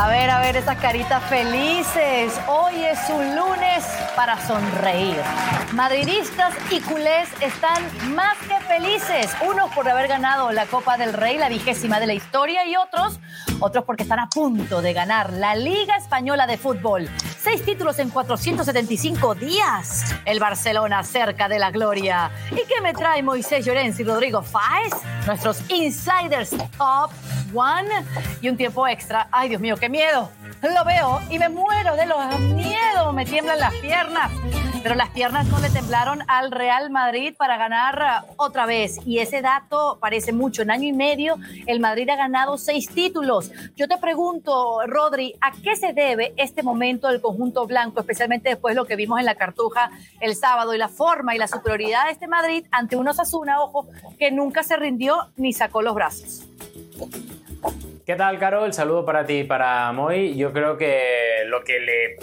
A ver, a ver esas caritas felices. Hoy es un lunes para sonreír. Madridistas y culés están más que felices. Unos por haber ganado la Copa del Rey, la vigésima de la historia, y otros, otros porque están a punto de ganar la Liga Española de Fútbol. Seis títulos en 475 días. El Barcelona cerca de la gloria. ¿Y qué me trae Moisés Llorens y Rodrigo Fáez? Nuestros insiders top one y un tiempo extra. Ay, Dios mío, qué miedo. Lo veo y me muero de los miedos. Me tiemblan las piernas. Pero las piernas no le temblaron al Real Madrid para ganar otra vez. Y ese dato parece mucho. En año y medio, el Madrid ha ganado seis títulos. Yo te pregunto, Rodri, ¿a qué se debe este momento del conjunto blanco, especialmente después de lo que vimos en la Cartuja el sábado y la forma y la superioridad de este Madrid ante un Osasuna, ojo, que nunca se rindió ni sacó los brazos? ¿Qué tal, Carol? El saludo para ti y para Moy. Yo creo que lo que le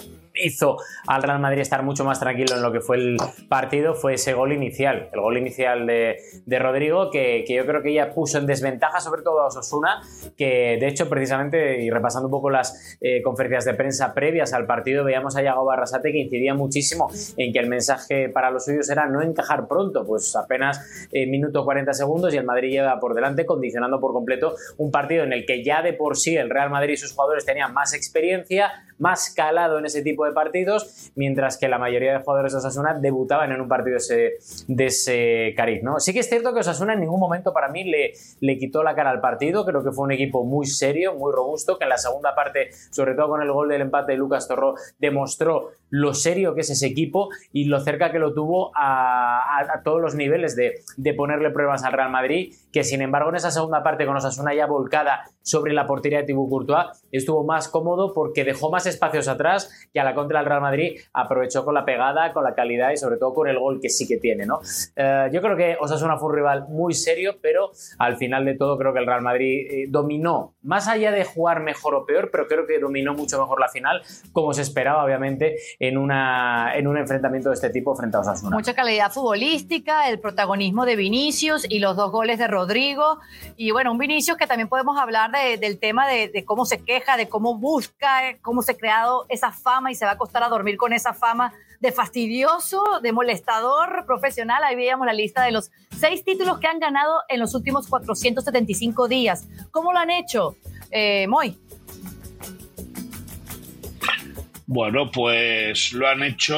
hizo al Real Madrid estar mucho más tranquilo en lo que fue el partido fue ese gol inicial, el gol inicial de, Rodrigo, que, yo creo que ya puso en desventaja sobre todo a Osasuna, que de hecho precisamente, y repasando un poco las eh, conferencias de prensa previas al partido, veíamos a Yago Barrasate que incidía muchísimo en que el mensaje para los suyos era no encajar pronto, pues apenas eh, minuto 40 segundos y el Madrid lleva por delante, condicionando por completo un partido en el que ya de por sí el Real Madrid y sus jugadores tenían más experiencia, más calado en ese tipo de partidos, mientras que la mayoría de jugadores de Osasuna debutaban en un partido de ese cariz. ¿no? Sí que es cierto que Osasuna en ningún momento para mí le, le quitó la cara al partido, creo que fue un equipo muy serio, muy robusto, que en la segunda parte, sobre todo con el gol del empate de Lucas Torró, demostró lo serio que es ese equipo y lo cerca que lo tuvo a, todos los niveles de, de, ponerle pruebas al Real Madrid, que sin embargo en esa segunda parte con Osasuna ya volcada sobre la portería de Thibaut Courtois, estuvo más cómodo porque dejó más espacios atrás y a la contra del Real Madrid aprovechó con la pegada, con la calidad y sobre todo con el gol que sí que tiene. ¿no? Eh, yo creo que Osasuna fue un rival muy serio, pero al final de todo creo que el Real Madrid eh, dominó, más allá de jugar mejor o peor, pero creo que dominó mucho mejor la final, como se esperaba obviamente en, una, en un enfrentamiento de este tipo frente a Osasuna. Mucha calidad futbolística, el protagonismo de Vinicius y los dos goles de Rodrigo. Y bueno, un Vinicius que también podemos hablar del tema de, de cómo se queja, de cómo busca, cómo se ha creado esa fama y se va a costar a dormir con esa fama de fastidioso, de molestador profesional. Ahí veíamos la lista de los seis títulos que han ganado en los últimos 475 días. ¿Cómo lo han hecho, eh, Moy? Bueno, pues lo han hecho.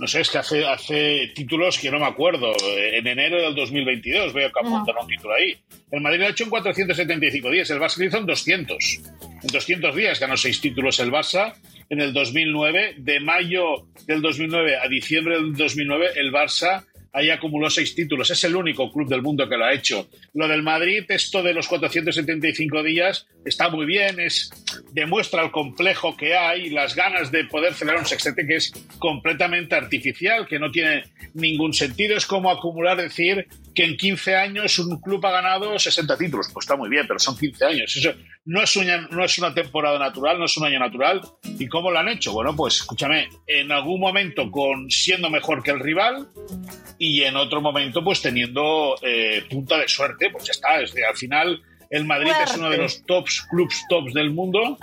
No sé, es que hace, hace títulos que no me acuerdo. En enero del 2022 veo que apuntan un título ahí. El Madrid lo ha hecho en 475 días, el Barça lo hizo en 200. En 200 días ganó seis títulos el Barça. En el 2009, de mayo del 2009 a diciembre del 2009, el Barça ahí acumuló seis títulos. Es el único club del mundo que lo ha hecho. Lo del Madrid, esto de los 475 días, está muy bien, es, demuestra el complejo que hay, las ganas de poder celebrar un sextete que es completamente artificial, que no tiene ningún sentido. Es como acumular, decir que en 15 años un club ha ganado 60 títulos. Pues está muy bien, pero son 15 años. Eso no es, una, no es una temporada natural, no es un año natural. ¿Y cómo lo han hecho? Bueno, pues escúchame, en algún momento con siendo mejor que el rival, y en otro momento pues teniendo eh, punta de suerte, pues ya está, es al final el Madrid es uno de los tops, clubs tops del mundo.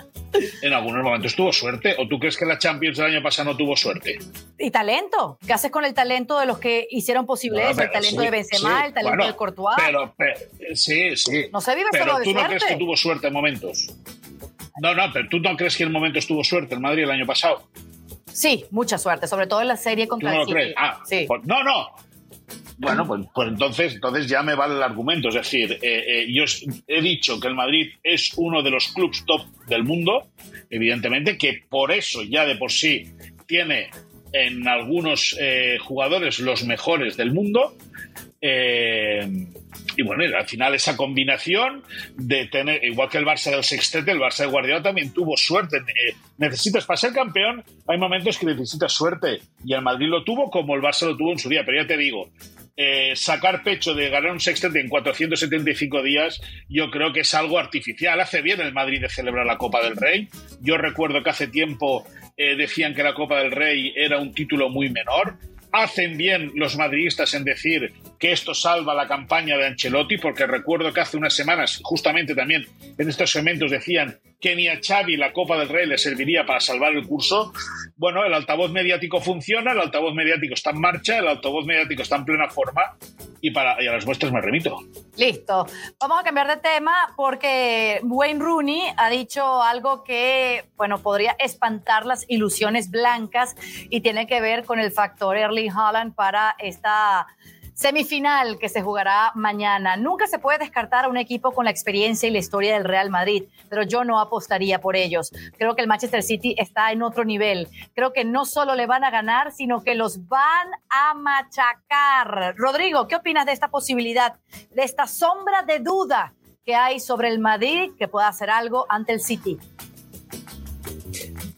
En algunos momentos tuvo suerte. ¿O tú crees que la Champions del año pasado no tuvo suerte? Y talento. ¿Qué haces con el talento de los que hicieron posible eso? El talento de Benzema, el talento de Courtois. Pero, sí, sí. No se vive pero solo tú no crees que tuvo suerte en momentos. No, no, pero tú no crees que en momentos tuvo suerte el Madrid el año pasado. Sí, mucha suerte, sobre todo en la serie contra ¿Tú no lo crees? Ah, sí. Pues, no, no. Bueno, pues, pues, entonces, entonces ya me vale el argumento. Es decir, eh, eh, yo he dicho que el Madrid es uno de los clubes top del mundo, evidentemente, que por eso ya de por sí tiene en algunos eh, jugadores los mejores del mundo. Y bueno, al final esa combinación de tener, igual que el Barça del sextete, el Barça de Guardiola también tuvo suerte. necesitas, para ser campeón, hay momentos que necesitas suerte. Y el Madrid lo tuvo como el Barça lo tuvo en su día. Pero ya te digo, eh, sacar pecho de ganar un sextete en 475 días, yo creo que es algo artificial. Hace bien el Madrid de celebrar la Copa del Rey. Yo recuerdo que hace tiempo eh, decían que la Copa del Rey era un título muy menor. hacen bien los madridistas en decir que esto salva la campaña de Ancelotti, porque recuerdo que hace unas semanas, justamente también en estos segmentos decían que ni a Xavi la Copa del Rey le serviría para salvar el curso. Bueno, el altavoz mediático funciona, el altavoz mediático está en marcha, el altavoz mediático está en plena forma y, para, y a las muestras me remito. Listo. Vamos a cambiar de tema porque Wayne Rooney ha dicho algo que, bueno, podría espantar las ilusiones blancas y tiene que ver con el factor Erling Haaland para esta Semifinal que se jugará mañana. Nunca se puede descartar a un equipo con la experiencia y la historia del Real Madrid, pero yo no apostaría por ellos. Creo que el Manchester City está en otro nivel. Creo que no solo le van a ganar, sino que los van a machacar. Rodrigo, ¿qué opinas de esta posibilidad, de esta sombra de duda que hay sobre el Madrid que pueda hacer algo ante el City?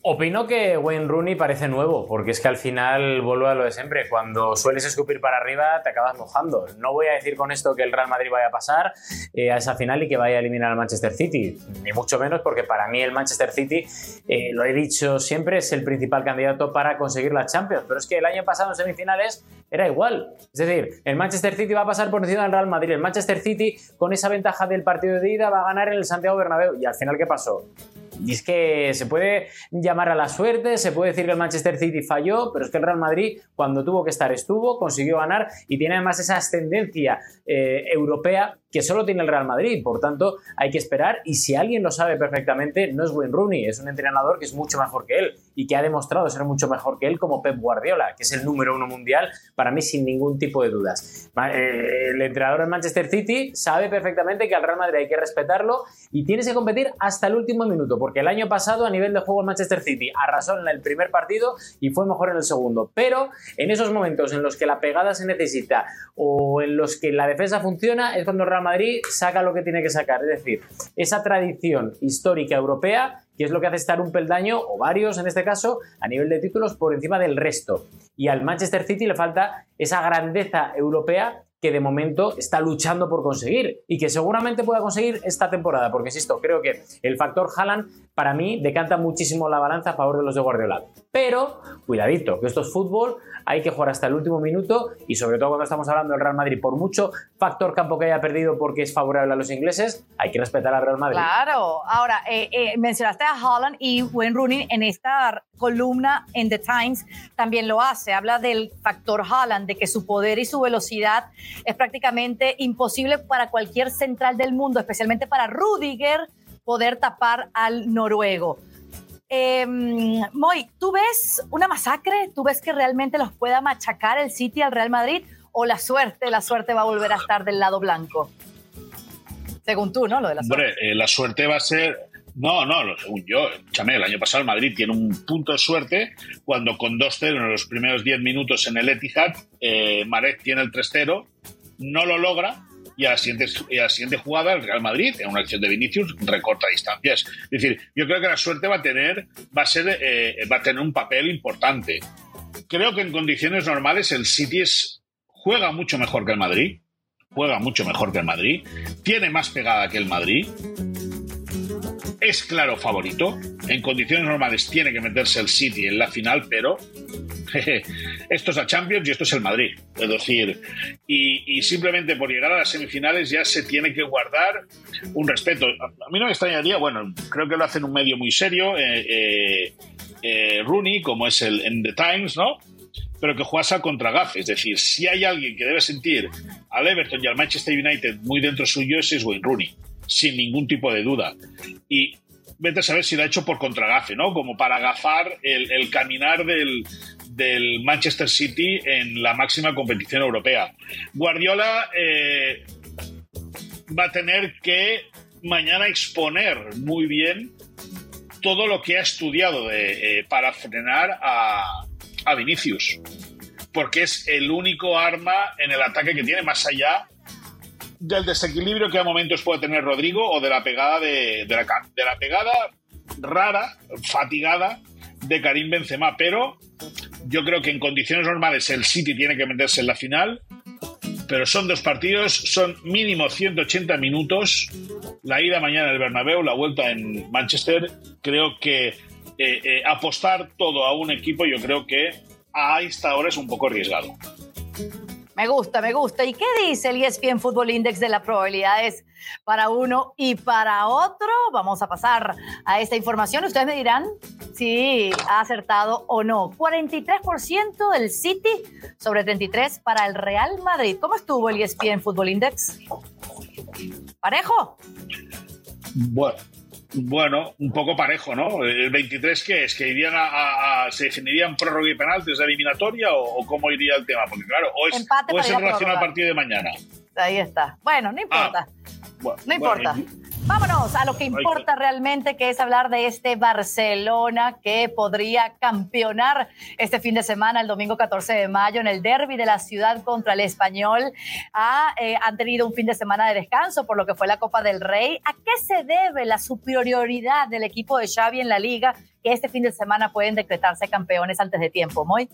Opino que Wayne Rooney parece nuevo, porque es que al final vuelvo a lo de siempre. Cuando sueles escupir para arriba, te acabas mojando. No voy a decir con esto que el Real Madrid vaya a pasar eh, a esa final y que vaya a eliminar al Manchester City, ni mucho menos, porque para mí el Manchester City, eh, lo he dicho siempre, es el principal candidato para conseguir la Champions. Pero es que el año pasado en semifinales era igual. Es decir, el Manchester City va a pasar por encima del Real Madrid. El Manchester City, con esa ventaja del partido de ida, va a ganar en el Santiago Bernabéu. Y al final, ¿qué pasó? Y es que se puede llamar a la suerte, se puede decir que el Manchester City falló, pero es que el Real Madrid, cuando tuvo que estar, estuvo, consiguió ganar y tiene además esa ascendencia eh, europea que solo tiene el Real Madrid. Por tanto, hay que esperar. Y si alguien lo sabe perfectamente, no es Wayne Rooney, es un entrenador que es mucho mejor que él y que ha demostrado ser mucho mejor que él, como Pep Guardiola, que es el número uno mundial, para mí sin ningún tipo de dudas. Eh, el entrenador del Manchester City sabe perfectamente que al Real Madrid hay que respetarlo y tienes que competir hasta el último minuto, porque el año pasado a nivel de juego el Manchester City arrasó en el primer partido y fue mejor en el segundo. Pero en esos momentos en los que la pegada se necesita o en los que la defensa funciona, es cuando el Real Madrid saca lo que tiene que sacar. Es decir, esa tradición histórica europea, que es lo que hace estar un peldaño, o varios en este caso, a nivel de títulos por encima del resto. Y al Manchester City le falta esa grandeza europea que de momento está luchando por conseguir y que seguramente pueda conseguir esta temporada, porque insisto, creo que el factor Haaland para mí decanta muchísimo la balanza a favor de los de Guardiola. Pero, cuidadito, que esto es fútbol, hay que jugar hasta el último minuto y sobre todo cuando estamos hablando del Real Madrid, por mucho factor campo que haya perdido porque es favorable a los ingleses, hay que respetar al Real Madrid. Claro, ahora eh, eh, mencionaste a Holland y Wayne Rooney en esta columna en The Times también lo hace, habla del factor Holland, de que su poder y su velocidad es prácticamente imposible para cualquier central del mundo, especialmente para Rudiger poder tapar al noruego. Eh, Moy, ¿tú ves una masacre? ¿Tú ves que realmente los pueda machacar el City al Real Madrid? ¿O la suerte, la suerte va a volver a estar del lado blanco? Según tú, ¿no? Lo de la suerte. Hombre, eh, la suerte va a ser. No, no, según yo, escúchame, el año pasado el Madrid tiene un punto de suerte cuando con 2-0 en los primeros 10 minutos en el Etihad, eh, Marek tiene el 3-0, no lo logra, y a la siguiente, a la siguiente jugada el Real Madrid, en una acción de Vinicius, recorta distancias. Es decir, yo creo que la suerte va a tener, va a ser, eh, va a tener un papel importante. Creo que en condiciones normales el City juega mucho mejor que el Madrid, juega mucho mejor que el Madrid, tiene más pegada que el Madrid, es claro favorito. En condiciones normales tiene que meterse el City en la final, pero esto es la Champions y esto es el Madrid. Es decir, y, simplemente por llegar a las semifinales ya se tiene que guardar un respeto. A mí no me extrañaría, bueno, creo que lo hacen un medio muy serio, eh, eh, eh, Rooney, como es el en The Times, ¿no? Pero que jugase contra Gafe. Es decir, si hay alguien que debe sentir al Everton y al Manchester United muy dentro suyo, es Wayne Rooney sin ningún tipo de duda. Y vete a saber si lo ha hecho por contragafe, ¿no? Como para agafar el, caminar del, Manchester City en la máxima competición europea. Guardiola eh, va a tener que mañana exponer muy bien todo lo que ha estudiado eh, para frenar a, a Vinicius. Porque es el único arma en el ataque que tiene, más allá del desequilibrio que a momentos puede tener Rodrigo o de la pegada de, la pegada rara, fatigada de Karim Benzema, pero yo creo que en condiciones normales el City tiene que meterse en la final, pero son dos partidos, son mínimo 180 minutos, la ida mañana en el Bernabéu, la vuelta en Manchester, creo que eh, eh, apostar todo a un equipo, yo creo que a esta hora es un poco arriesgado. Me gusta, me gusta. ¿Y qué dice el ESPN Fútbol Index de las probabilidades para uno y para otro? Vamos a pasar a esta información. Ustedes me dirán si ha acertado o no. 43% del City sobre 33 para el Real Madrid. ¿Cómo estuvo el ESPN Fútbol Index? ¿Parejo? Bueno, bueno, un poco parejo, ¿no? ¿El 23 qué es? ¿Que irían a, se definirían prórroga y penaltis de eliminatoria o, cómo iría el tema? Porque claro, o es, o es en relación al partido de mañana. Ahí está. Bueno, no importa. Ah, no importa. Vámonos a lo que importa realmente, que es hablar de este Barcelona que podría campeonar este fin de semana, el domingo 14 de mayo, en el derby de la ciudad contra el Español. Eh, han tenido un fin de semana de descanso por lo que fue la Copa del Rey. ¿A qué se debe la superioridad del equipo de Xavi en la liga que este fin de semana pueden decretarse campeones antes de tiempo? Muy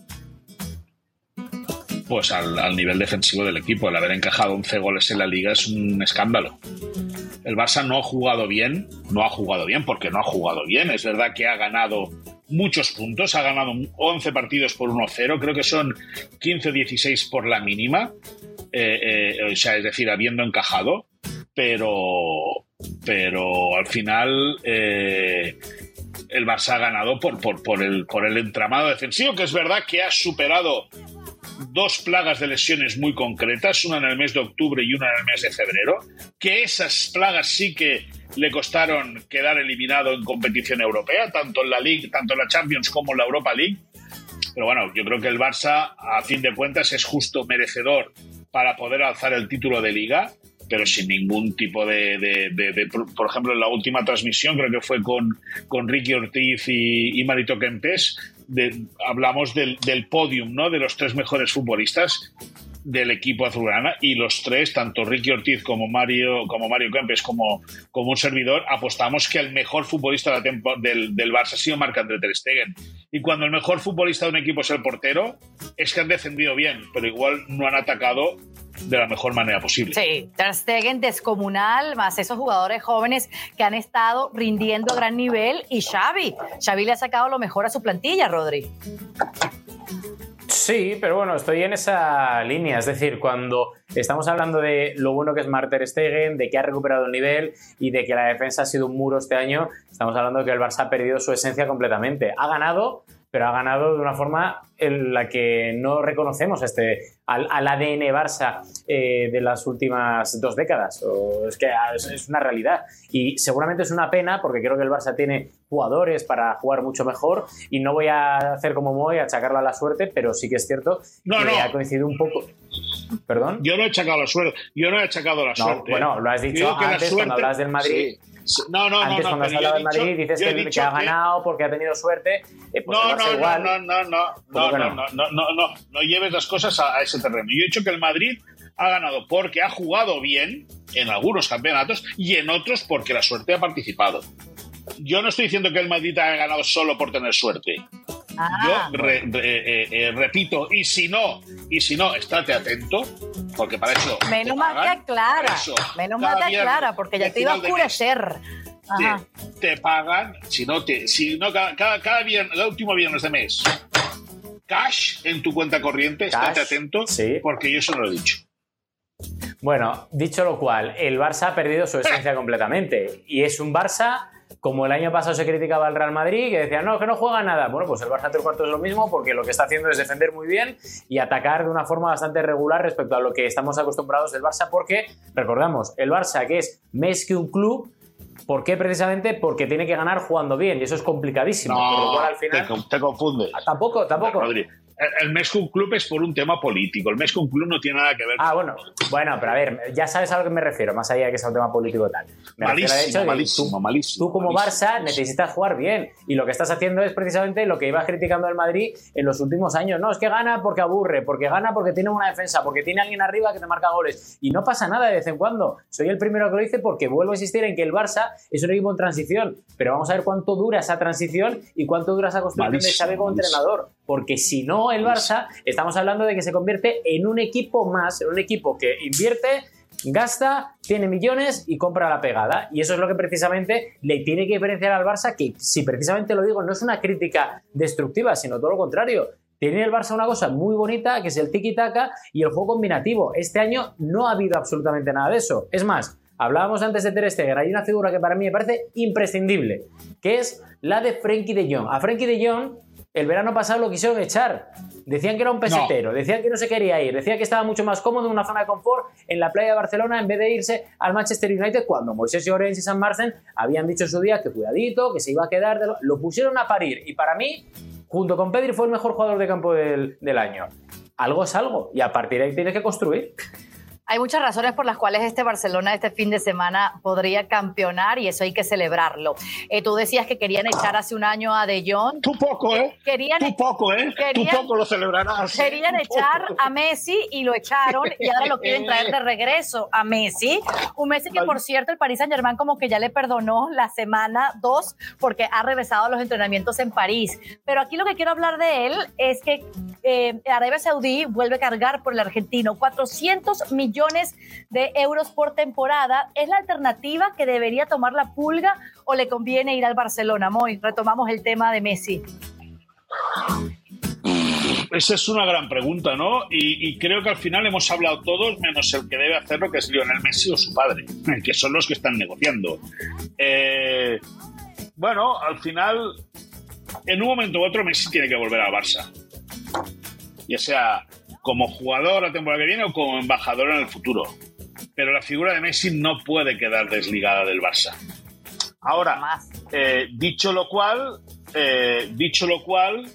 pues al, nivel defensivo del equipo. El haber encajado 11 goles en la liga es un escándalo. El Barça no ha jugado bien, no ha jugado bien porque no ha jugado bien. Es verdad que ha ganado muchos puntos, ha ganado 11 partidos por 1-0, creo que son 15-16 por la mínima, eh, eh, o sea, es decir, habiendo encajado, pero, pero al final eh, el Barça ha ganado por, por, por, el, por el entramado defensivo, que es verdad que ha superado dos plagas de lesiones muy concretas, una en el mes de octubre y una en el mes de febrero, que esas plagas sí que le costaron quedar eliminado en competición europea, tanto en la League, tanto en la Champions como en la Europa League. Pero bueno, yo creo que el Barça, a fin de cuentas, es justo merecedor para poder alzar el título de liga, pero sin ningún tipo de, por ejemplo, en la última transmisión, creo que fue con, con Ricky Ortiz y, y Marito Kempes, hablamos del, del podium, ¿no? De los tres mejores futbolistas del equipo azulgrana y los tres, tanto Ricky Ortiz como Mario, como Mario Kempes, como, como un servidor, apostamos que el mejor futbolista del, del Barça ha sido Marc-André Ter Stegen. Y cuando el mejor futbolista de un equipo es el portero, es que han defendido bien, pero igual no han atacado de la mejor manera posible. Sí, Ter Stegen descomunal, más esos jugadores jóvenes que han estado rindiendo a gran nivel y Xavi. Xavi le ha sacado lo mejor a su plantilla, Rodri. Sí, pero bueno, estoy en esa línea. Es decir, cuando estamos hablando de lo bueno que es Marter Stegen, de que ha recuperado el nivel y de que la defensa ha sido un muro este año, estamos hablando de que el Barça ha perdido su esencia completamente. Ha ganado, pero ha ganado de una forma en la que no reconocemos este, al, ADN Barça eh, de las últimas dos décadas. es que es, una realidad. Y seguramente es una pena porque creo que el Barça tiene jugadores para jugar mucho mejor y no voy a hacer como voy a achacarlo a la suerte, pero sí que es cierto que ha coincidido un poco. ¿Perdón? Yo no he achacado la suerte. Yo no he achacado la suerte. Bueno, lo has dicho antes cuando hablas del Madrid. No, no, Antes, no, cuando has hablado de Madrid, dices que, ha ganado porque ha tenido suerte. Eh, pues no, no, no, no, no, no, no, no, no, no, no, no lleves las cosas a, ese terreno. Yo he dicho que el Madrid ha ganado porque ha jugado bien en algunos campeonatos y en otros porque la suerte ha participado. Yo no estoy diciendo que el Madrid haya ganado solo por tener suerte. Ah. Yo eh, eh, repito, y si no, y si no, estate atento, porque para eso. Menos mal que aclara. Menos mal que aclara, porque ya te iba a oscurecer. Te, pagan, si no, te, si no cada, cada, viernes, el último viernes de mes, cash en tu cuenta corriente, estate atento, porque yo eso lo he dicho. Bueno, dicho lo cual, el Barça ha perdido su esencia completamente. Y es un Barça como el año pasado se criticaba al Real Madrid, que decía, no, que no juega nada. Bueno, pues el Barça tres cuartos es lo mismo, porque lo que está haciendo es defender muy bien y atacar de una forma bastante regular respecto a lo que estamos acostumbrados del Barça, porque, recordamos, el Barça, que es más que un club, ¿Por qué precisamente? Porque tiene que ganar jugando bien y eso es complicadísimo. No, al final... te, confunde. Ah, tampoco, tampoco el Mescon Club es por un tema político. El Mescon Club no tiene nada que ver ah, bueno. Bueno, pero a ver, ya sabes a lo que me refiero, más allá de que sea un tema político tal. Me malísimo, malísimo, tú, malísimo, tú, como Barça necesitas jugar bien. Y lo que estás haciendo es precisamente lo que ibas criticando el Madrid en los últimos años. No, es que gana porque aburre, porque gana porque tiene una defensa, porque tiene alguien arriba que te marca goles. Y no pasa nada de vez en cuando. Soy el primero que lo dice porque vuelvo a insistir en que el Barça es un equipo en transición. Pero vamos a ver cuánto dura esa transición y cuánto dura esa construcción de Xavi como entrenador. Porque si no, el Barça estamos hablando de que se convierte en un equipo más, en un equipo que invierte, gasta, tiene millones y compra la pegada. Y eso es lo que precisamente le tiene que diferenciar al Barça, que si precisamente lo digo, no es una crítica destructiva, sino todo lo contrario. Tiene el Barça una cosa muy bonita, que es el tiki-taka y el juego combinativo. Este año no ha habido absolutamente nada de eso. Es más, hablábamos antes de Ter Stegen, hay una figura que para mí me parece imprescindible, que es la de Frenkie de Jong. A Frenkie de Jong el verano pasado lo quisieron echar. Decían que era un pesetero, decían que no se quería ir, decían que estaba mucho más cómodo en una zona de confort en la playa de Barcelona en vez de irse al Manchester United cuando Moisés Llorens y San Marcen habían dicho en su día que cuidadito, que se iba a quedar. Lo pusieron a parir y para mí, junto con Pedri, fue el mejor jugador de campo del, del año. Algo es algo y a partir de ahí tienes que construir. Hay muchas razones por las cuales este Barcelona este fin de semana podría campeonar y eso hay que celebrarlo. Eh, tú decías que querían echar hace un año a De Jong. Tú poco, ¿eh? Querían, tú poco, ¿eh? tú poco lo celebrarás. Querían echar a Messi y lo echaron y ahora lo quieren traer de regreso a Messi. Un Messi que, por cierto, el Paris Saint-Germain como que ya le perdonó la semana 2 porque ha regresado a los entrenamientos en París. Pero aquí lo que quiero hablar de él es que eh, Arabia Saudí vuelve a cargar por el argentino 400 millones de euros por temporada. ¿Es la alternativa que debería tomar la pulga o le conviene ir al Barcelona? Moy, retomamos el tema de Messi. Esa es una gran pregunta, ¿no? Y, creo que al final hemos hablado todos, menos el que debe hacerlo, que es Lionel Messi o su padre, que son los que están negociando. Eh, bueno, al final, en un momento u otro, Messi tiene que volver al Barça. Ya sea como jugador la temporada que viene o como embajador en el futuro. Pero la figura de Messi no puede quedar desligada del Barça. Ahora, eh, dicho lo cual, eh, dicho lo cual,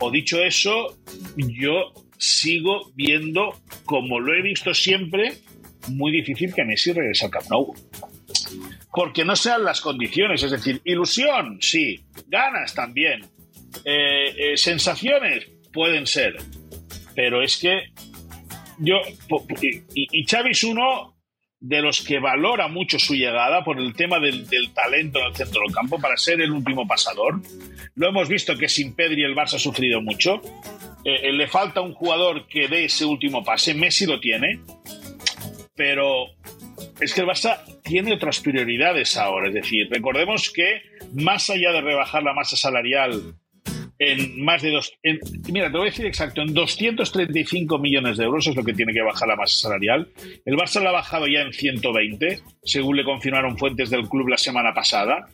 o dicho eso, yo sigo viendo, como lo he visto siempre, muy difícil que Messi regrese al Camp Nou. Porque no sean las condiciones, es decir, ilusión, sí, ganas también, eh, sensaciones pueden ser, pero es que yo, y, es uno de los que valora mucho su llegada por el tema del, talento en el centro del campo para ser el último pasador. Lo hemos visto que sin Pedri el Barça ha sufrido mucho. Eh, eh, le falta un jugador que dé ese último pase. Messi lo tiene. Pero es que el Barça tiene otras prioridades ahora. Es decir, recordemos que más allá de rebajar la masa salarial en más de dos. mira, te voy a decir exacto, en 235 millones de euros es lo que tiene que bajar la masa salarial. El Barça la ha bajado ya en 120, según le confirmaron fuentes del club la semana pasada.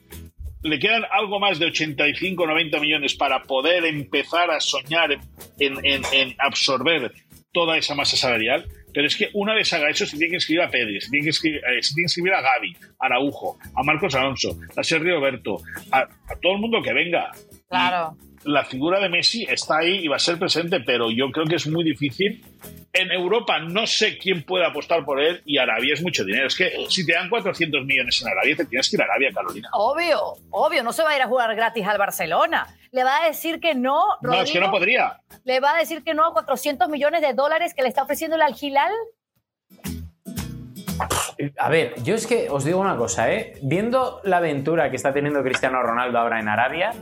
Le quedan algo más de 85 90 millones para poder empezar a soñar en, absorber toda esa masa salarial. Pero es que una vez haga eso, se tiene que inscribir a Pedri, se tiene que inscribir, eh, se a Gaby, a Araujo, a Marcos Alonso, a Sergio Roberto, a, todo el mundo que venga. Claro la figura de Messi está ahí y va a ser presente, pero yo creo que es muy difícil. En Europa no sé quién puede apostar por él y Arabia es mucho dinero. Es que si te dan 400 millones en Arabia, te tienes que ir a Arabia, Carolina. Obvio, obvio, no se va a ir a jugar gratis al Barcelona. Le va a decir que no. no, es que no podría. Le va a decir que no a 400 millones de dólares que le está ofreciendo el Algilal. A ver, yo es que os digo una cosa, ¿eh? Viendo la aventura que está teniendo Cristiano Ronaldo ahora en Arabia,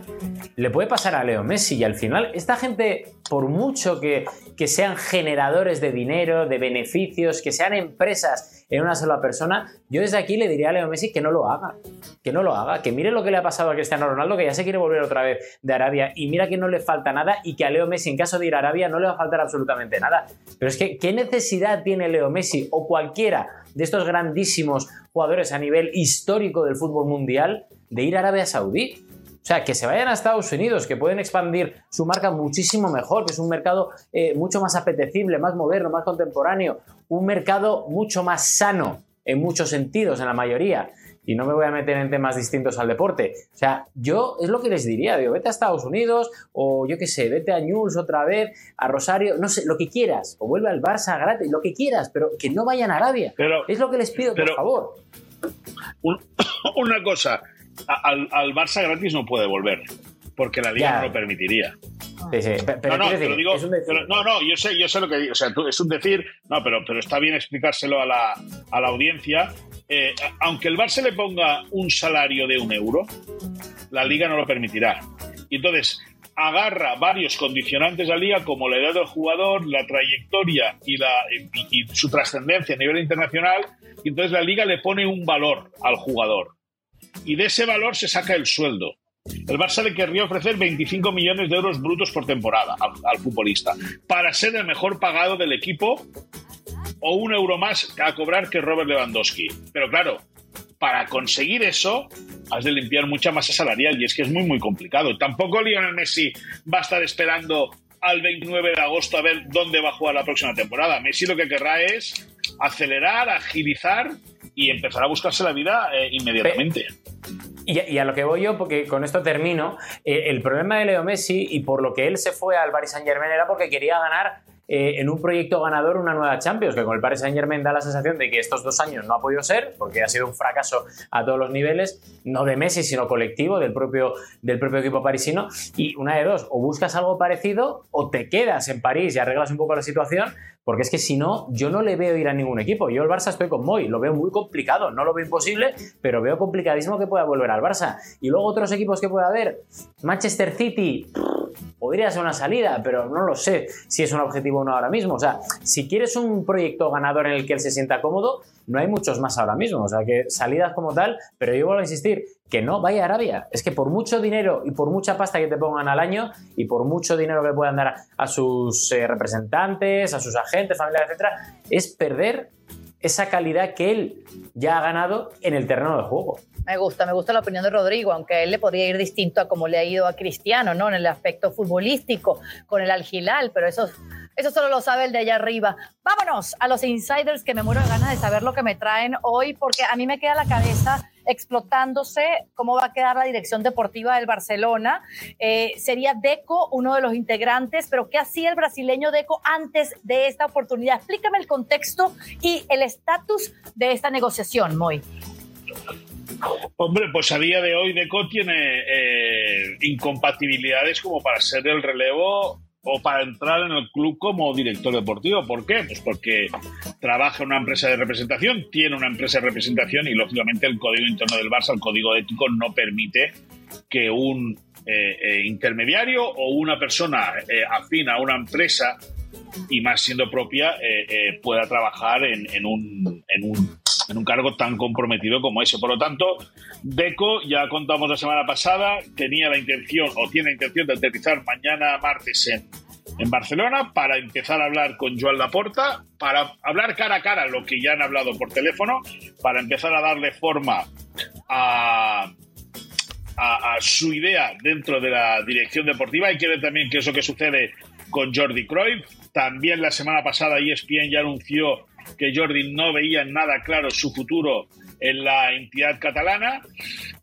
le puede pasar a Leo Messi y al final esta gente, por mucho que, que sean generadores de dinero, de beneficios, que sean empresas en una sola persona, yo desde aquí le diría a Leo Messi que no lo haga, que no lo haga, que mire lo que le ha pasado a Cristiano Ronaldo, que ya se quiere volver otra vez de Arabia y mira que no le falta nada y que a Leo Messi en caso de ir a Arabia no le va a faltar absolutamente nada. Pero es que, ¿qué necesidad tiene Leo Messi o cualquiera de estos grandísimos jugadores a nivel histórico del fútbol mundial de ir a Arabia Saudí. O sea, que se vayan a Estados Unidos, que pueden expandir su marca muchísimo mejor, que es un mercado eh, mucho más apetecible, más moderno, más contemporáneo, un mercado mucho más sano en muchos sentidos, en la mayoría y no me voy a meter en temas distintos al deporte. O sea, yo es lo que les diría, digo, vete a Estados Unidos o yo qué sé, vete a News otra vez, a Rosario, no sé, lo que quieras, o vuelve al Barça gratis, lo que quieras, pero que no vayan a Arabia. es lo que les pido, por favor. una cosa, al, Barça gratis no puede volver, porque la liga no lo permitiría. Sí, sí. Pero, no, no, digo, no, no, yo sé, yo sé lo que digo. O sea, es un decir, no, pero, pero está bien explicárselo a la, a la audiencia eh, aunque el Barça le ponga un salario de un euro, la liga no lo permitirá. Y entonces agarra varios condicionantes a la liga, como la edad del jugador, la trayectoria y, la, y su trascendencia a nivel internacional, y entonces la liga le pone un valor al jugador. Y de ese valor se saca el sueldo. El Barça le querría ofrecer 25 millones de euros brutos por temporada al, futbolista para ser el mejor pagado del equipo o un euro más a cobrar que Robert Lewandowski. Pero claro, para conseguir eso has de limpiar mucha masa salarial y es que es muy muy complicado. Tampoco Lionel Messi va a estar esperando al 29 de agosto a ver dónde va a jugar la próxima temporada. Messi lo que querrá es acelerar, agilizar y empezar a buscarse la vida eh, inmediatamente. Y, a lo que voy yo, porque con esto termino, eh, el problema de Leo Messi y por lo que él se fue al Paris Saint Germain era porque quería ganar eh, en un proyecto ganador una nueva Champions, que con el Paris Saint Germain da la sensación de que estos dos años no ha podido ser, porque ha sido un fracaso a todos los niveles, no de Messi, sino colectivo del propio, del propio equipo parisino. Y una de dos, o buscas algo parecido o te quedas en París y arreglas un poco la situación, porque es que si no, yo no le veo ir a ningún equipo. Yo el Barça estoy con Moy, lo veo muy complicado, no lo veo imposible, pero veo complicadísimo que pueda volver al Barça. Y luego otros equipos que pueda haber, Manchester City, podría ser una salida, pero no lo sé si es un objetivo o no ahora mismo. O sea, si quieres un proyecto ganador en el que él se sienta cómodo, no hay muchos más ahora mismo. O sea, que salidas como tal, pero yo vuelvo a insistir, que no vaya a Arabia. Es que por mucho dinero y por mucha pasta que te pongan al año y por mucho dinero que puedan dar a sus eh, representantes, a sus agentes, familiares, etcétera, es perder esa calidad que él ya ha ganado en el terreno de juego. Me gusta, me gusta la opinión de Rodrigo, aunque él le podría ir distinto a como le ha ido a Cristiano, ¿no? En el aspecto futbolístico, con el Algilal, pero eso, eso solo lo sabe el de allá arriba. Vámonos a los insiders que me muero de ganas de saber lo que me traen hoy, porque a mí me queda la cabeza explotándose cómo va a quedar la dirección deportiva del Barcelona. Eh, sería Deco uno de los integrantes, pero ¿qué hacía el brasileño Deco antes de esta oportunidad? Explícame el contexto y el estatus de esta negociación, Moy. Hombre, pues a día de hoy Deco tiene eh, incompatibilidades como para ser el relevo o para entrar en el club como director deportivo. ¿Por qué? Pues porque trabaja en una empresa de representación, tiene una empresa de representación y lógicamente el código interno del Barça, el código ético, no permite que un eh, eh, intermediario o una persona afín a una empresa y más siendo propia pueda trabajar en, un, en un en un cargo tan comprometido como ese. Por lo tanto, Deco, ya contamos la semana pasada, tenía la intención o tiene la intención de aterrizar mañana martes en, Barcelona para empezar a hablar con Joan Laporta, para hablar cara a cara lo que ya han hablado por teléfono, para empezar a darle forma a, a, su idea dentro de la dirección deportiva. Hay que ver también qué es lo que sucede con Jordi Cruyff. También la semana pasada ESPN ya anunció que Jordi no veía nada claro su futuro en la entidad catalana.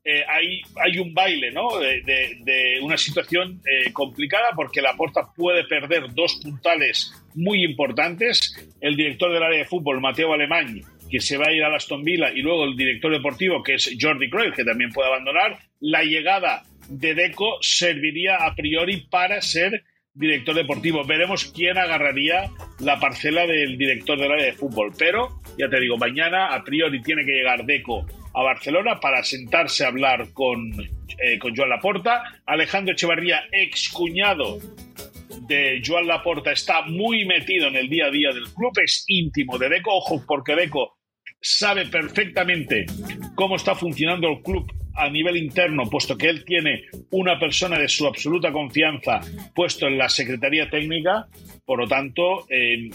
Eh, hay, hay, un baile ¿no? de, una situación eh, complicada porque la Porta puede perder dos puntales muy importantes. El director del área de fútbol, Mateo Alemán, que se va a ir a Aston Villa, y luego el director deportivo, que es Jordi Cruyff, que también puede abandonar. La llegada de Deco serviría a priori para ser director deportivo. Veremos quién agarraría la parcela del director del área de fútbol. Pero, ya te digo, mañana a priori tiene que llegar Deco a Barcelona para sentarse a hablar con, eh, con Joan Laporta. Alejandro Echevarría, ex cuñado de Joan Laporta, está muy metido en el día a día del club, es íntimo de Deco. Ojo, porque Deco sabe perfectamente cómo está funcionando el club a nivel interno, puesto que él tiene una persona de su absoluta confianza puesto en la Secretaría Técnica. Por lo tanto, en,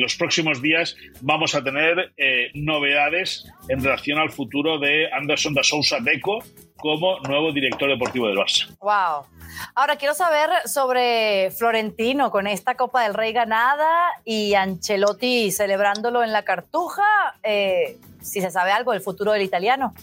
los próximos días vamos a tener eh, novedades en relación al futuro de Anderson da Sousa Deco como nuevo director deportivo del Barça. Wow. Ahora quiero saber sobre Florentino con esta Copa del Rey ganada y Ancelotti celebrándolo en la Cartuja. Eh, si se sabe algo del futuro del italiano.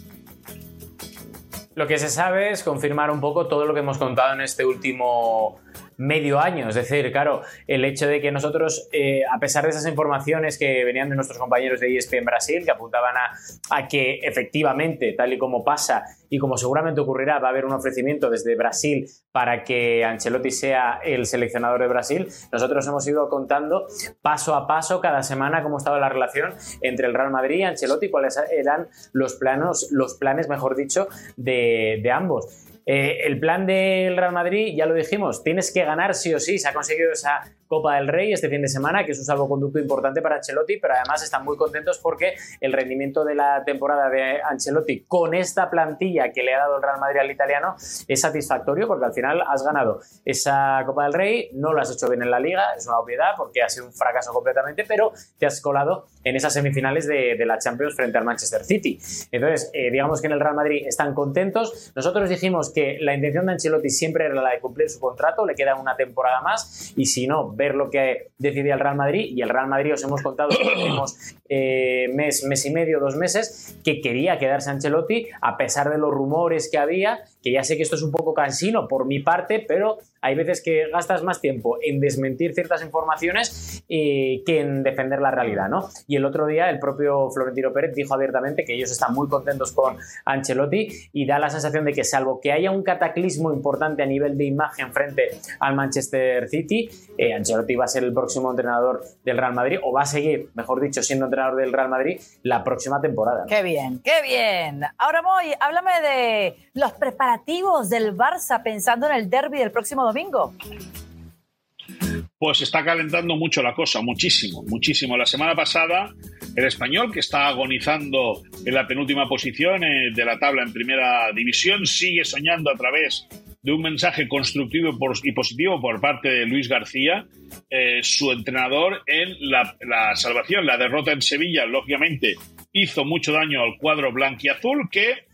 Lo que se sabe es confirmar un poco todo lo que hemos contado en este último medio año. Es decir, claro, el hecho de que nosotros, eh, a pesar de esas informaciones que venían de nuestros compañeros de ESPN en Brasil, que apuntaban a, que efectivamente, tal y como pasa y como seguramente ocurrirá, va a haber un ofrecimiento desde Brasil para que Ancelotti sea el seleccionador de Brasil, nosotros hemos ido contando paso a paso cada semana cómo estaba la relación entre el Real Madrid y Ancelotti, cuáles eran los planos, los planes, mejor dicho, de ambos. Eh, el plan del Real Madrid, ya lo dijimos, tienes que ganar sí o sí. Se ha conseguido esa Copa del Rey este fin de semana, que es un salvoconducto importante para Ancelotti, pero además están muy contentos porque el rendimiento de la temporada de Ancelotti con esta plantilla que le ha dado el Real Madrid al italiano es satisfactorio porque al final has ganado esa Copa del Rey, no lo has hecho bien en la liga, es una obviedad porque ha sido un fracaso completamente, pero te has colado en esas semifinales de, la Champions frente al Manchester City. Entonces, eh, digamos que en el Real Madrid están contentos. Nosotros dijimos que la intención de Ancelotti siempre era la de cumplir su contrato, le queda una temporada más y si no, ver lo que decidía el Real Madrid y el Real Madrid os hemos contado en los últimos eh, mes, mes y medio, dos meses, que quería quedarse Ancelotti a pesar de los rumores que había, que ya sé que esto es un poco cansino por mi parte, pero hay veces que gastas más tiempo en desmentir ciertas informaciones eh, que en defender la realidad, ¿no? Y el otro día el propio Florentino Pérez dijo abiertamente que ellos están muy contentos con Ancelotti y da la sensación de que salvo que haya un cataclismo importante a nivel de imagen frente al Manchester City, eh, Ancelotti va a ser el próximo entrenador del Real Madrid o va a seguir, mejor dicho, siendo entrenador del Real Madrid la próxima temporada. Qué bien, qué bien. Ahora voy, háblame de los preparativos del Barça pensando en el derby del próximo domingo? Pues está calentando mucho la cosa, muchísimo, muchísimo. La semana pasada, el español, que está agonizando en la penúltima posición eh, de la tabla en primera división, sigue soñando a través de un mensaje constructivo y positivo por parte de Luis García, eh, su entrenador, en la, la, salvación. La derrota en Sevilla, lógicamente, hizo mucho daño al cuadro blanquiazul, que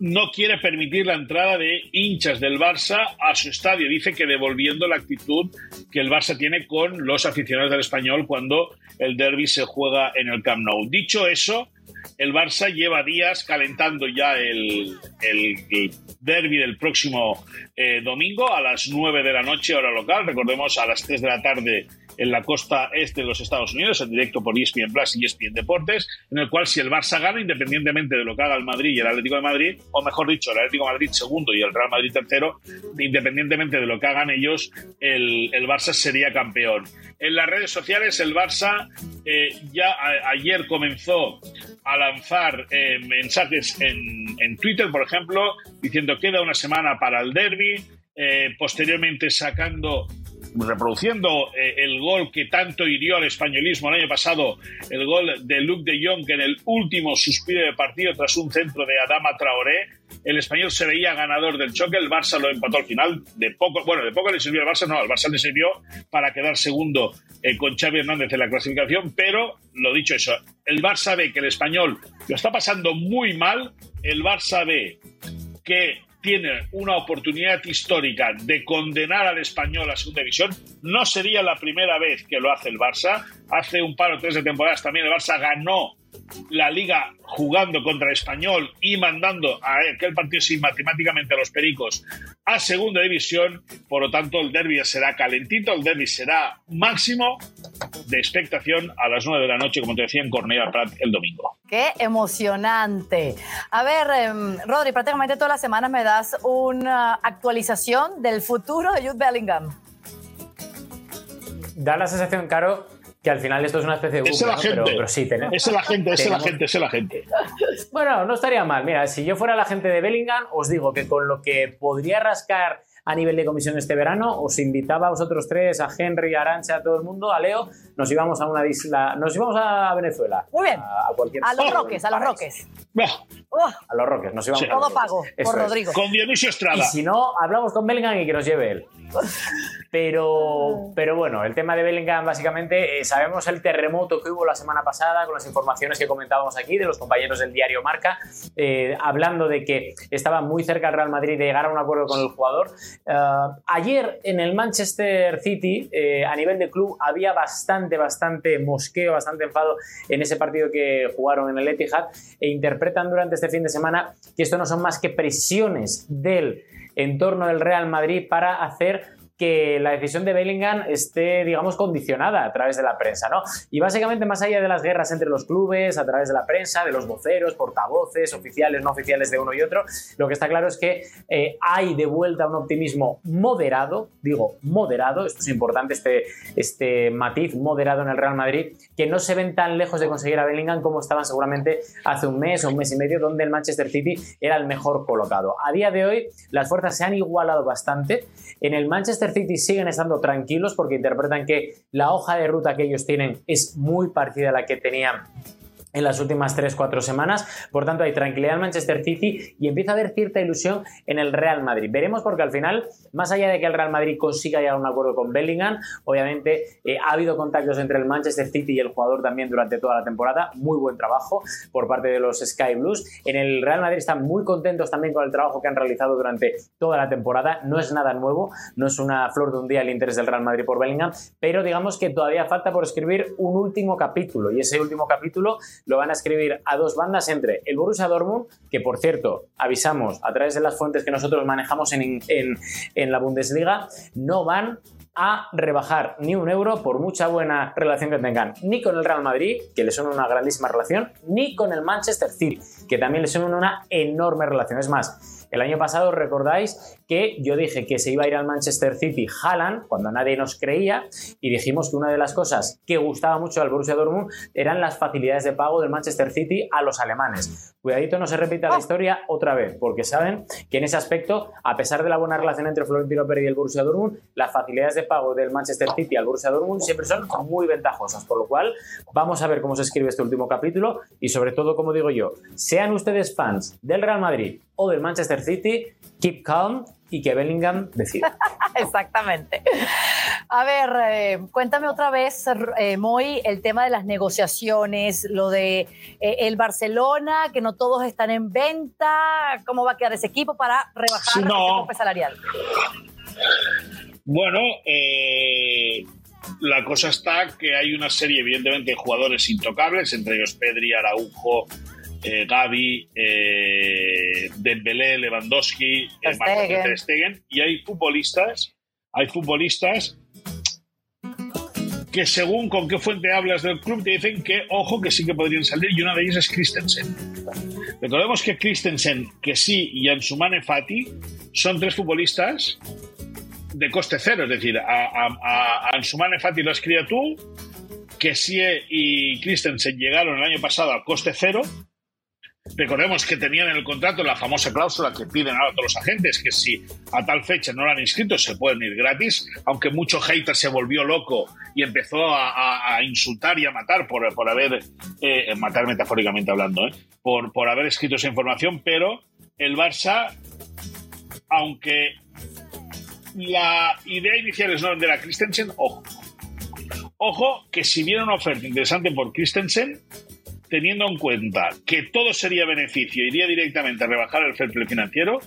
no quiere permitir la entrada de hinchas del Barça a su estadio. Dice que devolviendo la actitud que el Barça tiene con los aficionados del español cuando el derby se juega en el Camp Nou. Dicho eso, el Barça lleva días calentando ya el, el, derby del próximo eh, domingo a las 9 de la noche, hora local. Recordemos, a las 3 de la tarde en la costa este de los Estados Unidos, en directo por ESPN Plus y ESPN Deportes, en el cual si el Barça gana, independientemente de lo que haga el Madrid y el Atlético de Madrid, o mejor dicho, el Atlético de Madrid segundo y el Real Madrid tercero, independientemente de lo que hagan ellos, el, Barça sería campeón. En las redes sociales, el Barça eh, ya ayer comenzó a lanzar eh, mensajes en, Twitter, por ejemplo, diciendo queda una semana para el derby, eh, posteriormente sacando reproduciendo eh, el gol que tanto hirió al españolismo el año pasado, el gol de Luc de Jong en el último suspiro de partido tras un centro de Adama Traoré. El español se veía ganador del choque, el Barça lo empató al final, de poco, bueno, de poco le sirvió al Barça, no, al Barça le sirvió para quedar segundo eh, con Xavi Hernández en la clasificación, pero lo dicho eso, el Barça ve que el español lo está pasando muy mal, el Barça ve que tiene una oportunidad histórica de condenar al español a segunda división. No sería la primera vez que lo hace el Barça. Hace un par o tres de temporadas también el Barça ganó la liga jugando contra el español y mandando a aquel partido sin matemáticamente a los pericos a segunda división. Por lo tanto, el derby será calentito, el derby será máximo de expectación a las nueve de la noche, como te decía, en Cornellà Prat el domingo. Qué emocionante. A ver, em, Rodri, prácticamente todas las semanas me das una actualización del futuro de Jude Bellingham. Da la sensación, Caro, que al final esto es una especie de... es la gente. Pero, sí, tenemos, es la gente, es la gente, es la gente. Bueno, no estaría mal. Mira, si yo fuera la gente de Bellingham, os digo que con lo que podría rascar a nivel de comisión este verano, os invitaba a vosotros tres, a Henry, a Arancha, a todo el mundo, a Leo, nos íbamos a una isla, nos íbamos a Venezuela. Muy bien. A, cualquier a los Roques, a los Roques. A los Roques, nos íbamos a Todo pago por Rodrigo. Con Dionisio Estrada. Y si no, hablamos con Bellingham y que nos lleve él. Pero, pero bueno, el tema de Bellingham, básicamente, eh, sabemos el terremoto que hubo la semana pasada con las informaciones que comentábamos aquí de los compañeros del diario Marca, eh, hablando de que estaba muy cerca el Real Madrid de llegar a un acuerdo con el jugador. Eh, ayer en el Manchester City, a nivel de club, había bastante, bastante mosqueo, bastante enfado en ese partido que jugaron en el Etihad e interpretan durante este fin de semana que esto no son más que presiones del entorno del Real Madrid para hacer que la decisión de Bellingham esté, digamos, condicionada a través de la prensa, ¿no? Y básicamente, más allá de las guerras entre los clubes, a través de la prensa, de los voceros, portavoces, oficiales, no oficiales de uno y otro, lo que está claro es que eh, hay de vuelta un optimismo moderado, digo, moderado, esto es importante, este, este matiz moderado en el Real Madrid, que no se ven tan lejos de conseguir a Bellingham como estaban seguramente hace un mes o un mes y medio, donde el Manchester City era el mejor colocado. A día de hoy, las fuerzas se han igualado bastante. En el Manchester City siguen estando tranquilos porque interpretan que la hoja de ruta que ellos tienen es muy parecida a la que tenían en las últimas 3-4 semanas. Por tanto, hay tranquilidad en Manchester City y empieza a haber cierta ilusión en el Real Madrid. Veremos porque al final, más allá de que el Real Madrid consiga llegar a un acuerdo con Bellingham, obviamente eh, ha habido contactos entre el Manchester City y el jugador también durante toda la temporada. Muy buen trabajo por parte de los Sky Blues. En el Real Madrid están muy contentos también con el trabajo que han realizado durante toda la temporada. No es nada nuevo, no es una flor de un día el interés del Real Madrid por Bellingham, pero digamos que todavía falta por escribir un último capítulo y ese último capítulo lo van a escribir a dos bandas entre el Borussia Dortmund, que por cierto, avisamos a través de las fuentes que nosotros manejamos en, en la Bundesliga, no van a rebajar ni un euro por mucha buena relación que tengan ni con el Real Madrid, que les suena una grandísima relación, ni con el Manchester City, que también les suena una enorme relación. Es más, el año pasado recordáis que yo dije que se iba a ir al Manchester City Haaland cuando nadie nos creía y dijimos que una de las cosas que gustaba mucho al Borussia Dortmund eran las facilidades de pago del Manchester City a los alemanes. Cuidadito no se repita la historia otra vez, porque saben que en ese aspecto, a pesar de la buena relación entre Florentino Pérez y el Borussia Dortmund, las facilidades de pago del Manchester City al Borussia Dortmund siempre son muy ventajosas, por lo cual vamos a ver cómo se escribe este último capítulo y sobre todo, como digo yo, sean ustedes fans del Real Madrid o del Manchester City, keep calm y que Bellingham decida. Exactamente. A ver, eh, cuéntame otra vez, eh, Moy, el tema de las negociaciones, lo de eh, el Barcelona, que no todos están en venta, ¿cómo va a quedar ese equipo para rebajar no. el salarial? Bueno, la cosa está que hay una serie, evidentemente, de jugadores intocables, entre ellos Pedri, Araujo, eh, Gaby, eh, Dembélé, Lewandowski, eh, Stegen. y hay futbolistas, hay futbolistas que según con qué fuente hablas del club te dicen que ojo que sí que podrían salir y una de ellas es Christensen. Recordemos que Christensen, que sí y Ansumane Fati son tres futbolistas de coste cero, es decir, a, a, Ansumane Fati lo has criado tú, que sí y Christensen llegaron el año pasado a coste cero Recordemos que tenían en el contrato la famosa cláusula que piden ahora todos los agentes, que si a tal fecha no lo han inscrito se pueden ir gratis, aunque mucho hater se volvió loco y empezó a, insultar y a matar por, haber, eh, matar metafóricamente hablando, eh, por, por haber escrito esa información, pero el Barça, aunque la idea inicial es no vender a Christensen, ojo, ojo que si viene una oferta interesante por Christensen, teniendo en cuenta que todo sería beneficio, iría directamente a rebajar el fair financiero,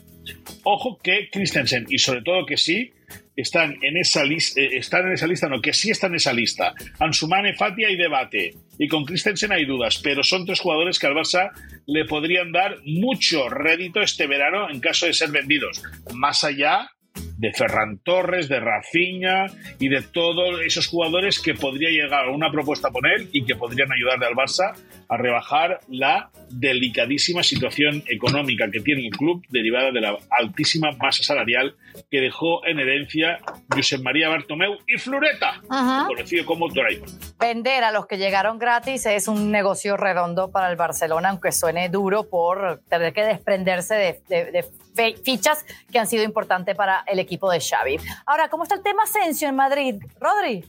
ojo que Christensen, y sobre todo que sí, están en esa lista, eh, están en esa lista, no, que sí están en esa lista. Ansumane, Fati hay debate, y con Christensen hay dudas, pero son tres jugadores que al Barça le podrían dar mucho rédito este verano en caso de ser vendidos, más allá de Ferran Torres, de Rafinha y de todos esos jugadores que podría llegar a una propuesta con él y que podrían ayudarle al Barça a rebajar la delicadísima situación económica que tiene el club derivada de la altísima masa salarial que dejó en herencia Josep María Bartomeu y Floreta, conocido como Doraemon. Vender a los que llegaron gratis es un negocio redondo para el Barcelona, aunque suene duro por tener que desprenderse de, fichas que han sido importantes para el equipo de Xavi. Ahora, ¿cómo está el tema Asensio en Madrid? Rodri.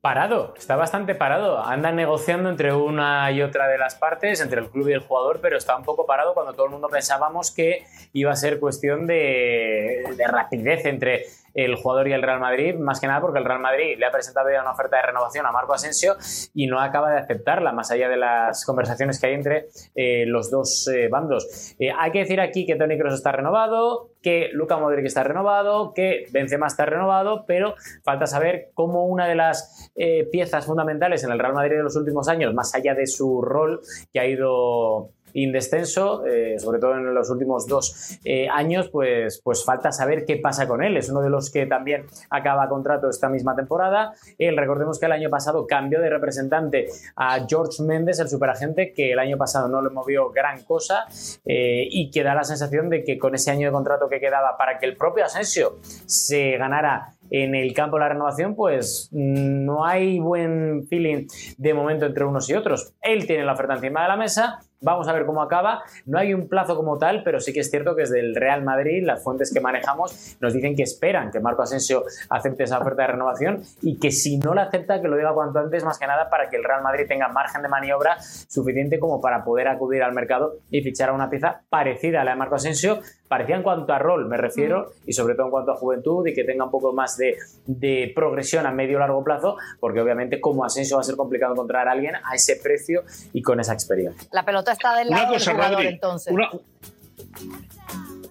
Parado, está bastante parado. Andan negociando entre una y otra de las partes, entre el club y el jugador, pero está un poco parado cuando todo el mundo pensábamos que iba a ser cuestión de, de rapidez entre el jugador y el Real Madrid, más que nada porque el Real Madrid le ha presentado ya una oferta de renovación a Marco Asensio y no acaba de aceptarla, más allá de las conversaciones que hay entre eh, los dos eh, bandos. Eh, hay que decir aquí que Tony Kroos está renovado, que Luca Modric está renovado, que Benzema está renovado, pero falta saber cómo una de las piezas fundamentales en el Real Madrid de los últimos años, más allá de su rol que ha ido indescenso, eh, sobre todo en los últimos dos eh, años, pues, pues falta saber qué pasa con él. Es uno de los que también acaba contrato esta misma temporada. Recordemos que el año pasado cambió de representante a George Méndez, el superagente, que el año pasado no le movió gran cosa eh, y que da la sensación de que con ese año de contrato que quedaba para que el propio Asensio se ganara en el campo de la renovación, pues no hay buen feeling de momento entre unos y otros. Él tiene la oferta encima de la mesa, Vamos a ver cómo acaba. No hay un plazo como tal, pero sí que es cierto que desde el Real Madrid, las fuentes que manejamos nos dicen que esperan que Marco Asensio acepte esa oferta de renovación y que si no la acepta, que lo diga cuanto antes, más que nada para que el Real Madrid tenga margen de maniobra suficiente como para poder acudir al mercado y fichar a una pieza parecida a la de Marco Asensio, parecida en cuanto a rol, me refiero, y sobre todo en cuanto a juventud y que tenga un poco más de, de progresión a medio o largo plazo, porque obviamente como Asensio va a ser complicado encontrar a alguien a ese precio y con esa experiencia. La pelota está del lado Una cosa, del jugador, Rodri, entonces. Una,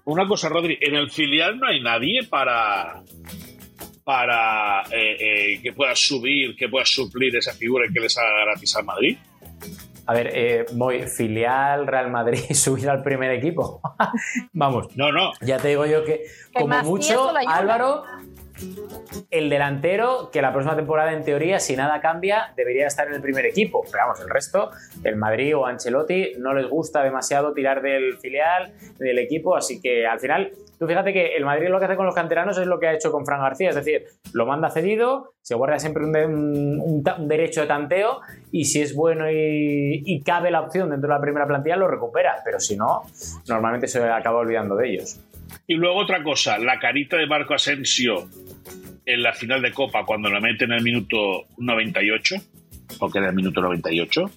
una cosa, Rodri. En el filial no hay nadie para para eh, eh, que pueda subir, que pueda suplir esa figura y que les haga gratis al Madrid. A ver, eh, voy filial Real Madrid subir al primer equipo. Vamos, No, no. ya te digo yo que como más mucho. Álvaro, el delantero, que la próxima temporada en teoría, si nada cambia, debería estar en el primer equipo. Pero vamos, el resto, el Madrid o Ancelotti, no les gusta demasiado tirar del filial, del equipo, así que al final, tú fíjate que el Madrid lo que hace con los canteranos es lo que ha hecho con Fran García, es decir, lo manda cedido, se guarda siempre un, derecho de tanteo y si es bueno y, y cabe la opción dentro de la primera plantilla, lo recupera, pero si no, normalmente se acaba olvidando de ellos. Y luego otra cosa, la carita de Marco Asensio en la final de Copa cuando la mete en el minuto 98, porque era el minuto 98,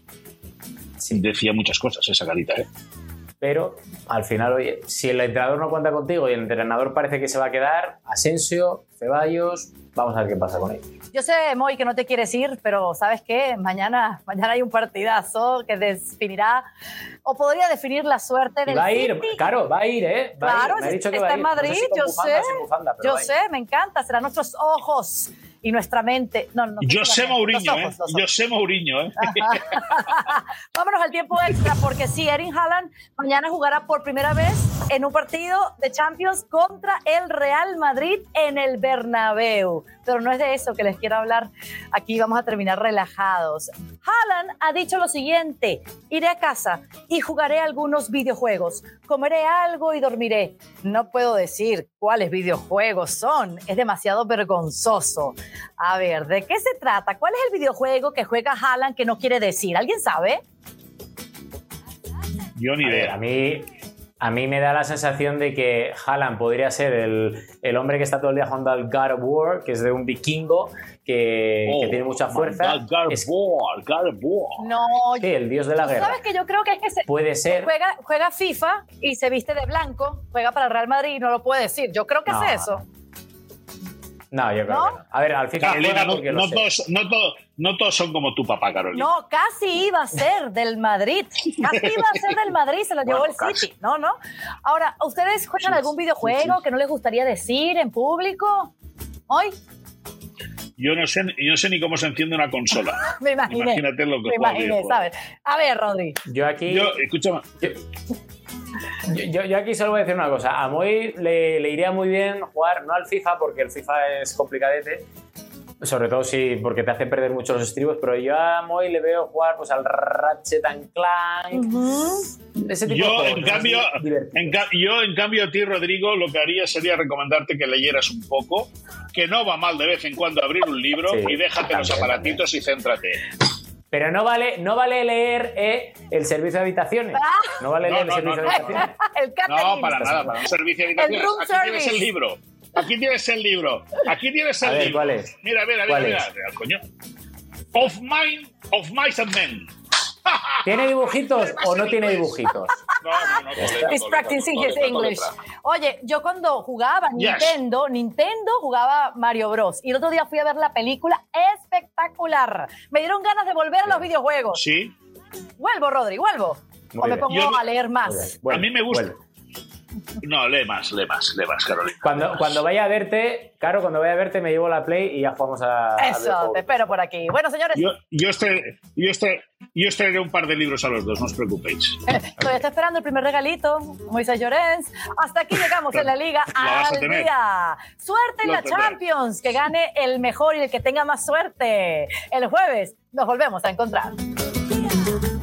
decía muchas cosas esa carita, ¿eh? Pero al final, oye, si el entrenador no cuenta contigo y el entrenador parece que se va a quedar, Asensio, Ceballos, vamos a ver qué pasa con ellos. Yo sé, Moy, que no te quieres ir, pero ¿sabes qué? Mañana, mañana hay un partidazo que definirá o podría definir la suerte Y del va a ir, City. claro, va a ir, ¿eh? Va a ir. Claro, Me ha dicho que está va en ir. No sé Madrid, si yo bufanda sé. bufanda, Yo sé, me encanta. Serán nuestros ojos y nuestra mente. No, no. Yo sé los Mourinho, ¿eh? ojos, Yo sé Mourinho, ¿eh? Vámonos al tiempo extra, porque sí, Erin Haaland mañana jugará por primera vez en un partido de Champions contra el Real Madrid en el Bernabéu. Pero no es de eso que les quiero hablar. Aquí vamos a terminar relajados. Haaland ha dicho lo siguiente: iré a casa y jugaré algunos videojuegos. Comeré algo y dormiré. No puedo decir cuáles videojuegos son. Es demasiado vergonzoso. A ver, ¿de qué se trata? ¿Cuál es el videojuego que juega Haaland que no quiere decir? ¿Alguien sabe? Yo ni A ver, idea. a mí, a mí me da la sensación de que Haaland podría ser el, el hombre que está todo el día jugando al God of War, que es de un vikingo que, que Oh, tiene mucha fuerza. God, God of Es- War, God of War. No, sí, el dios de la guerra. ¿sabes que yo creo que es que se Puede ser. juega, juega FIFA y se viste de blanco, juega para el Real Madrid y no lo puede decir. Yo creo que No, es eso. No, yo creo ¿No? que no. A ver, al Carolina, juega no, lo no todos, no, todos, no todos son como tu papá, Carolina. No, casi iba a ser del Madrid. Casi iba a ser del Madrid, se lo llevó Bueno, el casi. City. No, no. Ahora, ¿ustedes juegan algún videojuego sí. que no les gustaría decir en público? Hoy Yo no sé, yo no sé ni cómo se enciende una consola. me imaginé. Imagínate lo que me imaginé. ¿sabes? A ver, Rodri. Yo aquí. Yo, escúchame, Yo, yo- yo aquí solo voy a decir una cosa. A Moy le, le iría muy bien jugar, no al FIFA, porque el FIFA es complicadete. Sobre todo si porque te hace perder mucho los estribos, pero yo a Moy le veo jugar pues al Ratchet and Clank, ese tipo de yo juegos, en cambio, en ca- yo en cambio a ti, Rodrigo, lo que haría sería recomendarte que leyeras un poco, que no va mal de vez en cuando abrir un libro Sí, y déjate los también, aparatitos y céntrate. Pero no vale, no vale leer eh, el servicio de habitaciones. No vale leer no, el servicio no, de no. habitaciones. el No, para nada, para un servicio de habitaciones. room Aquí tienes service. el libro. Aquí tienes el libro. Aquí tienes el A ver, libro. ¿cuál es? Mira, mira, mira, ¿Cuál mira, mira, coño. Of mine, of mice and men. ¿Tiene dibujitos o no tiene dibujitos? No, no, no. He's practicing his English. Oye, yo cuando jugaba Yes. Nintendo, Nintendo jugaba Mario Bros. Y el otro día fui a ver la película espectacular. Me dieron ganas de volver a los videojuegos. Sí, Vuelvo, Rodri, vuelvo. Muy o me pongo Yo- a leer más. A mí me gusta. vuelve. no, lee más, lee más, lee más, Carolina. Cuando, cuando vaya a verte, claro, cuando vaya a verte me llevo la Play y ya jugamos a. Eso, te espero por aquí. Bueno, señores, Yo, yo, estre- yo, estre- yo estrenaré un par de libros a los dos, no os preocupéis. todavía está esperando el primer regalito. Moisés Llorens. Hasta aquí llegamos en la liga al día. Suerte en Lo la tendré. Champions. Que gane el mejor y el que tenga más suerte. El jueves nos volvemos a encontrar. Yeah.